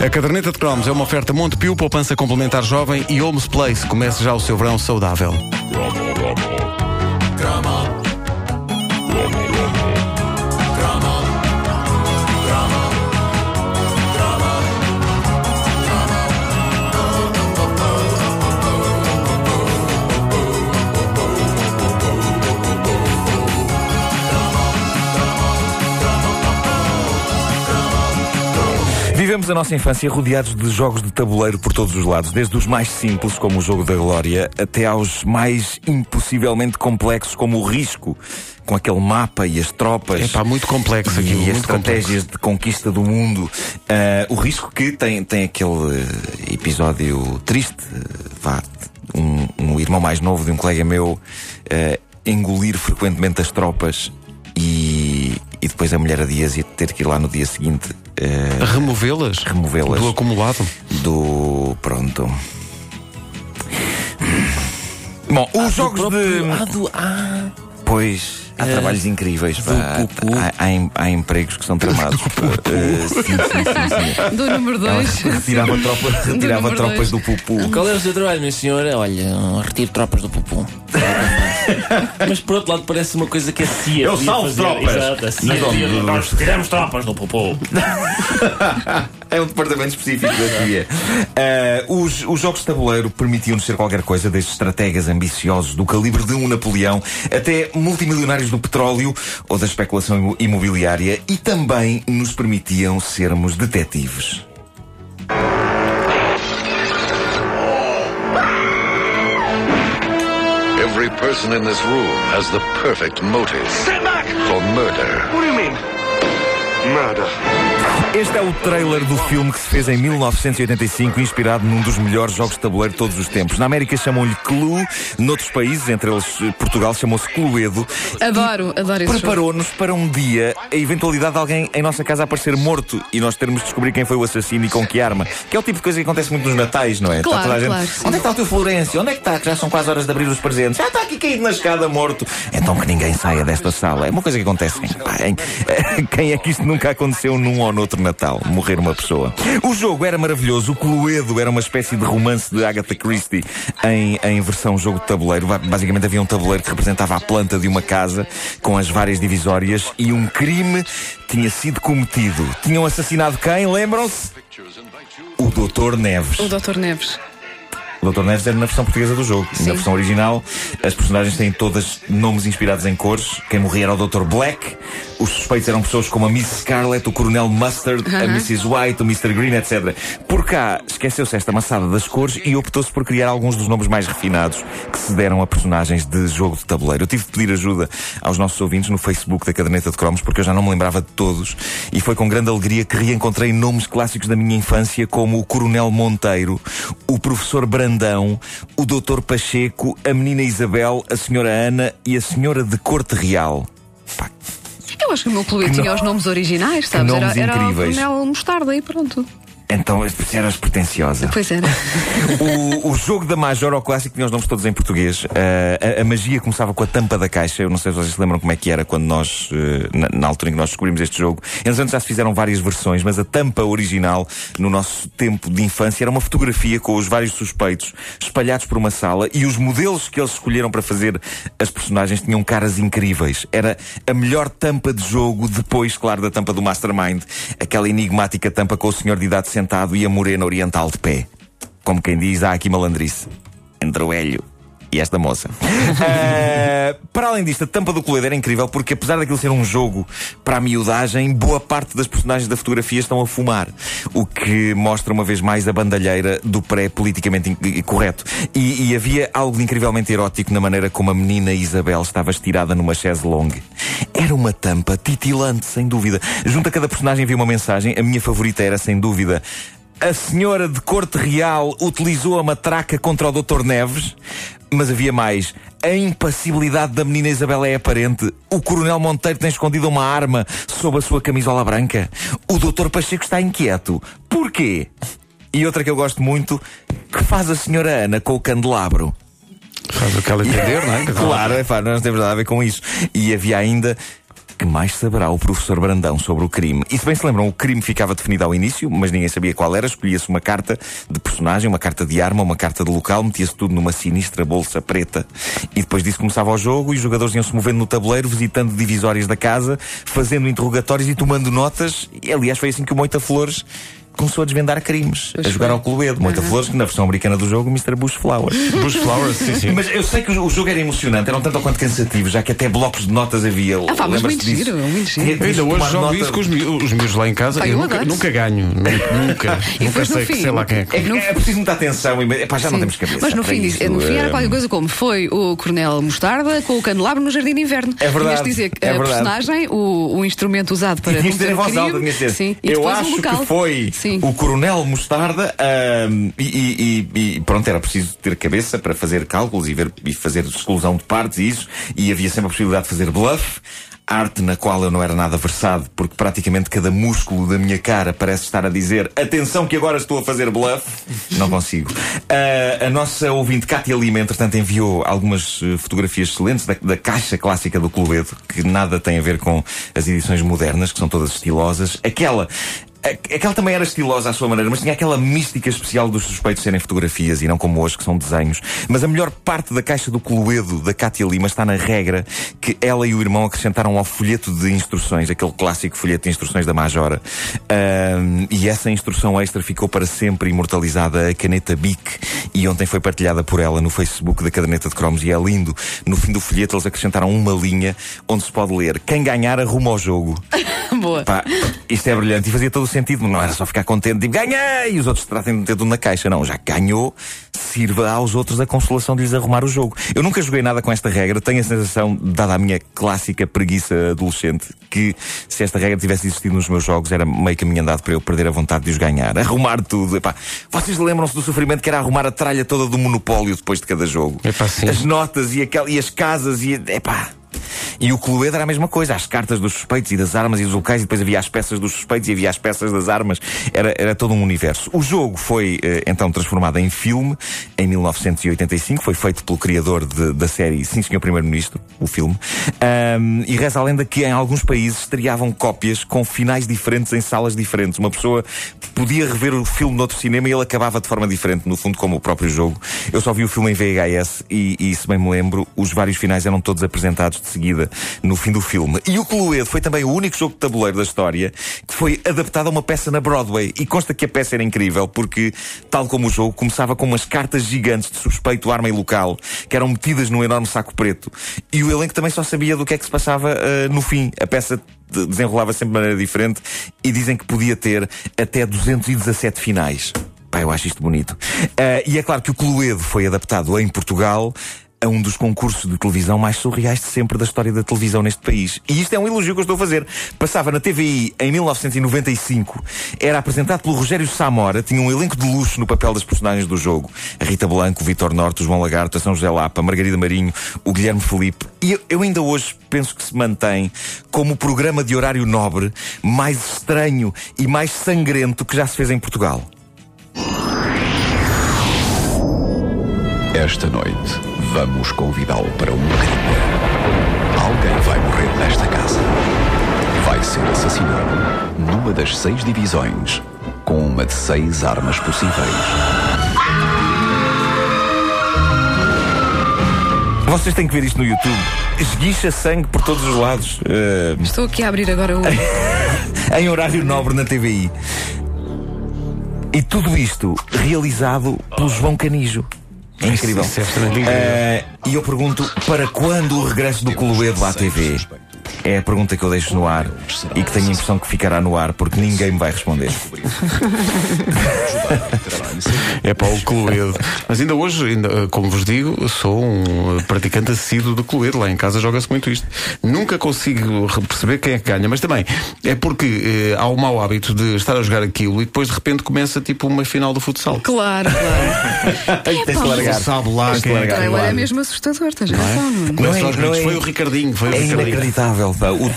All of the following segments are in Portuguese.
A caderneta de cromos é uma oferta Montepio, poupança complementar jovem e Homes Place. Comece já o seu verão saudável. Vivemos a nossa infância rodeados de jogos de tabuleiro por todos os lados, desde os mais simples, como o jogo da Glória, até aos mais impossivelmente complexos, como o Risco, com aquele mapa e as tropas. É pá, muito complexo aqui. E as estratégias complexo. de conquista do mundo. Uh, o Risco que tem, tem aquele episódio triste, vá, um, um irmão mais novo de um colega meu uh, engolir frequentemente as tropas e, e depois a mulher a dias e ter que ir lá no dia seguinte Uh, removê-las? Removê-las. Do acumulado? Do. Pronto. Bom, os ah, jogos próprio... de. Ah, do... ah. Pois. Há uh, trabalhos incríveis. Pá. Há, há, há, empregos que são tramados. uh, sim, sim, sim, sim. Do número 2. Retirava, tropa, retirava do tropas dois. do pupu. Qual é o seu trabalho, minha senhora? Olha, retiro tropas do pupu. Mas por outro lado parece uma coisa que a CIA. Eu salvo tropas. Exato, a CIA nós tiramos tropas do Popô. é um departamento específico da CIA. Uh, os, os jogos de tabuleiro permitiam-nos ser qualquer coisa, desde estrategas ambiciosos do calibre de um Napoleão até multimilionários do petróleo ou da especulação imobiliária e também nos permitiam sermos detetives. Every person in this room has the perfect motive. Stand back! For murder. What do you mean? Murder. Este é o trailer do filme que se fez em 1985, inspirado num dos melhores jogos de tabuleiro de todos os tempos. Na América chamam-lhe Clue, noutros países, entre eles eh, Portugal, chamou-se Cluedo. Adoro, adoro esse Preparou-nos para um dia a eventualidade de alguém em nossa casa aparecer morto e nós termos de descobrir quem foi o assassino e com que arma. Que é o tipo de coisa que acontece muito nos Natais, não é? Claro, toda a gente, claro, Onde é que está o teu Florencio? Onde é que está? Que já são quase horas de abrir os presentes. Já está aqui caído na escada morto. Então que ninguém saia desta sala. É uma coisa que acontece. Em, quem é que isto nunca aconteceu num ou noutro Natal? Morrer uma pessoa. O jogo era maravilhoso. O Cluedo era uma espécie de romance de Agatha Christie em, em versão jogo de tabuleiro. Basicamente havia um tabuleiro que representava a planta de uma casa com as várias divisórias e um crime tinha sido cometido. Tinham assassinado quem? Lembram-se? O Doutor Neves. O Doutor Neves. O Dr. Neves era na versão portuguesa do jogo. Sim. Na versão original, as personagens têm todas nomes inspirados em cores. Quem morria era o Dr. Black. Os suspeitos eram pessoas como a Miss Scarlet, o Coronel Mustard, uh -huh. a Mrs. White, o Mr. Green, etc. Por cá, esqueceu-se esta maçada das cores e optou-se por criar alguns dos nomes mais refinados que se deram a personagens de jogo de tabuleiro. Eu tive de pedir ajuda aos nossos ouvintes no Facebook da Caderneta de Cromos porque eu já não me lembrava de todos e foi com grande alegria que reencontrei nomes clássicos da minha infância como o Coronel Monteiro, o Professor Brandão Brandão, o Doutor Pacheco, a menina Isabel, a senhora Ana e a senhora de Corte Real. Pá. Eu acho que o meu clube tinha os nomes originais, sabes? Nomes era, incríveis. era o Mostarda e pronto. Então eras pretenciosa. Pois era. o, o jogo da Major ao clássico tinha os nomes todos em português. Uh, a, a, magia começava com a tampa da caixa. Eu não sei se vocês se lembram como é que era quando nós, uh, na, na, altura em que nós descobrimos este jogo. Entretanto já se fizeram várias versões, mas a tampa original, no nosso tempo de infância, era uma fotografia com os vários suspeitos espalhados por uma sala e os modelos que eles escolheram para fazer as personagens tinham caras incríveis. Era a melhor tampa de jogo depois, claro, da tampa do Mastermind. Aquela enigmática tampa com o senhor de idade sentado e a morena oriental de pé. Como quem diz, há aqui malandrice. Entre o Hélio e esta moça. uh, para além disto, a tampa do Cluedo era incrível porque, apesar daquilo ser um jogo para a miudagem, boa parte das personagens da fotografia estão a fumar. O que mostra uma vez mais a bandalheira do pré-politicamente correto. E, e, havia algo incrivelmente erótico na maneira como a menina Isabel estava estirada numa chaise longue. Era uma tampa titilante, sem dúvida. Junto a cada personagem havia uma mensagem. A minha favorita era, sem dúvida, a senhora de corte real utilizou a matraca contra o Dr. Neves, mas havia mais. A impassibilidade da menina Isabela é aparente. O Coronel Monteiro tem escondido uma arma sob a sua camisola branca. O Dr. Pacheco está inquieto. Porquê? E outra que eu gosto muito, que faz a senhora Ana com o candelabro? Faz o que ela entender, não é? claro, é pá, nós não temos nada a ver com isso. E havia ainda que mais saberá o professor Brandão sobre o crime? E se bem se lembram, o crime ficava definido ao início, mas ninguém sabia qual era. Escolhia-se uma carta de personagem, uma carta de arma, uma carta de local, metia-se tudo numa sinistra bolsa preta. E depois disso começava o jogo e os jogadores iam-se movendo no tabuleiro, visitando divisórias da casa, fazendo interrogatórios e tomando notas. E aliás, foi assim que o Moita Flores começou a desvendar crimes, Pois a jogar foi. ao Cluedo. Moita Flores, que na versão americana do jogo, Mr. Bush Flowers. Bush Flowers, sim, sim. Mas eu sei que o jogo era emocionante, era um tanto ou quanto cansativo, já que até blocos de notas havia. Ah, pá, mas Lembras-te muito disso? giro, muito giro. Eu ainda hoje jogo nota- isso com os, mi- os meus lá em casa. Pá, eu eu nunca, nunca ganho. Nunca. Nunca, E sei, que sei lá quem é que. É, que é preciso muita atenção e epá, já não Sim. temos cabeça. Mas no fim, isso, no fim era eh, qualquer coisa como foi o Coronel Mostarda com o candelabro no Jardim de Inverno. É verdade, Tinhas dizer que é a verdade. personagem, o, o instrumento usado para tinhas de voz alta, tinhas dizer, Sim, eu acho que foi Sim. O Coronel Mostarda ahm, e, e- e- pronto, era preciso ter cabeça para fazer cálculos e, ver, e fazer exclusão de partes e isso, e havia sempre a possibilidade de fazer bluff. Arte na qual eu não era nada versado, porque praticamente cada músculo da minha cara parece estar a dizer atenção que agora estou a fazer bluff. Não consigo. Ah, a nossa ouvinte Cátia Lima, entretanto, enviou algumas eh, fotografias excelentes da, da caixa clássica do Cluedo, que nada tem a ver com as edições modernas, que são todas estilosas. Aquela. A- Aquela também era estilosa à sua maneira, mas tinha aquela mística especial dos suspeitos serem fotografias e não como hoje, que são desenhos. Mas a melhor parte da caixa do Cluedo da Cátia Lima está na regra que ela e o irmão acrescentaram ao folheto de instruções, aquele clássico folheto de instruções da Majora. Ahm, e essa instrução extra ficou para sempre imortalizada a caneta Bic e ontem foi partilhada por ela no Facebook da caderneta de cromos e é lindo. No fim do folheto eles acrescentaram uma linha onde se pode ler quem ganhar arruma o jogo. Boa. Pá, isto é brilhante e fazia todo o sentido. Não era só ficar contente, tipo, ganhei! E os outros tratem de meter tudo na caixa. Não, já ganhou, sirva aos outros a consolação de lhes arrumar o jogo. Eu nunca joguei nada com esta regra. Tenho a sensação, dada a minha clássica preguiça adolescente, que se esta regra tivesse existido nos meus jogos, era meio caminho andado para eu perder a vontade de os ganhar. Arrumar tudo. Epá, vocês lembram-se do sofrimento que era arrumar a tralha toda do monopólio depois de cada jogo? Epá, sim. As notas e, aquel, e as casas e. Epá. E o Cluedo era a mesma coisa, as cartas dos suspeitos e das armas e dos locais, e depois havia as peças dos suspeitos e havia as peças das armas. Era, era todo um universo. O jogo foi eh, então transformado em filme em 1985, foi feito pelo criador de- da série Sim Senhor Primeiro-Ministro, o filme. Ahm, e reza a lenda que em alguns países estreavam cópias com finais diferentes em salas diferentes. Uma pessoa podia rever o filme noutro cinema e ele acabava de forma diferente, no fundo, como o próprio jogo. Eu só vi o filme em VHS e, e se bem me lembro, os vários finais eram todos apresentados de seguida no fim do filme. E o Cluedo foi também o único jogo de tabuleiro da história que foi adaptado a uma peça na Broadway. E consta que a peça era incrível porque, tal como o jogo, começava com umas cartas gigantes de suspeito, arma e local que eram metidas num enorme saco preto. E o elenco também só sabia do que é que se passava ah, no fim. A peça de- desenrolava sempre de maneira diferente e dizem que podia ter até 217 finais. Pá, eu acho isto bonito. Ah, e é claro que o Cluedo foi adaptado em Portugal a um dos concursos de televisão mais surreais de sempre da história da televisão neste país. E isto é um elogio que eu estou a fazer. Passava na TVI em 1995, era apresentado pelo Rogério Samora, tinha um elenco de luxo no papel das personagens do jogo. A Rita Blanco, o Vitor Norte, o João Lagarto, a São José Lapa, a Margarida Marinho, o Guilherme Felipe. E eu ainda hoje penso que se mantém como o programa de horário nobre mais estranho e mais sangrento que já se fez em Portugal. Esta noite vamos convidá-lo para uma crime. Alguém vai morrer nesta casa. Vai ser assassinado numa das seis divisões, com uma de seis armas possíveis. Vocês têm que ver isto no YouTube. Esguicha sangue por todos os lados. eh, Estou aqui a abrir agora o. em horário nobre na TVI. E tudo isto realizado pelo João Canijo. É incrível. Isso é absolutamente incrível. Eh, e eu pergunto, para quando o regresso do Cluedo à TV? É a pergunta que eu deixo no ar e que tenho a impressão que ficará no ar porque ninguém me vai responder. É para o Cluedo. Mas ainda hoje, ainda, eh, como vos digo, sou um eh, praticante assíduo de Cluedo. Lá em casa joga-se muito isto. Nunca consigo perceber quem é que ganha, mas também é porque eh, há o mau hábito de estar a jogar aquilo e depois de repente começa tipo uma final do futsal. Claro, claro. Tens de largar. Sabe lá quem é que largar. Agora é mesmo assustador, tens razão, não é? Começa Não é- aos não gritos. é- Foi o Ricardinho, foi o É Ricardinho. inacreditável. Pá. O,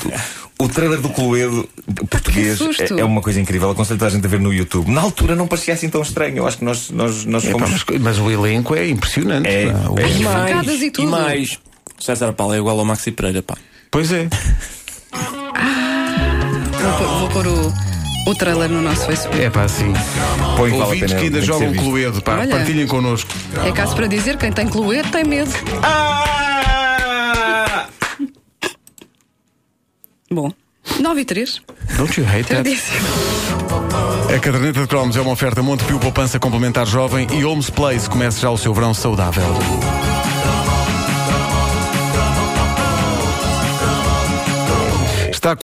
o trailer do Cluedo português é, é uma coisa incrível. Aconselho toda a gente a ver no YouTube. Na altura não parecia assim tão estranho. Eu acho que nós, nós, nós É, pá, fomos. mas, mas o elenco é impressionante. É, pá. É. E mais, e tudo. mais. César Paulo é igual ao Maxi Pereira, pá. Pois é. pôr, vou pôr o, o trailer no nosso Facebook. É pá, assim. Põe vale Ouvintes pena, que ainda jogam. Cluedo, pá, Olha. partilhem connosco. É caso para dizer, quem tem Cluedo tem medo. Ah! Bom, 9 e 3. Don't you hate that? A caderneta de cromos é uma oferta Montepio Poupança Complementar Jovem e Holmes Place começa já o seu verão saudável.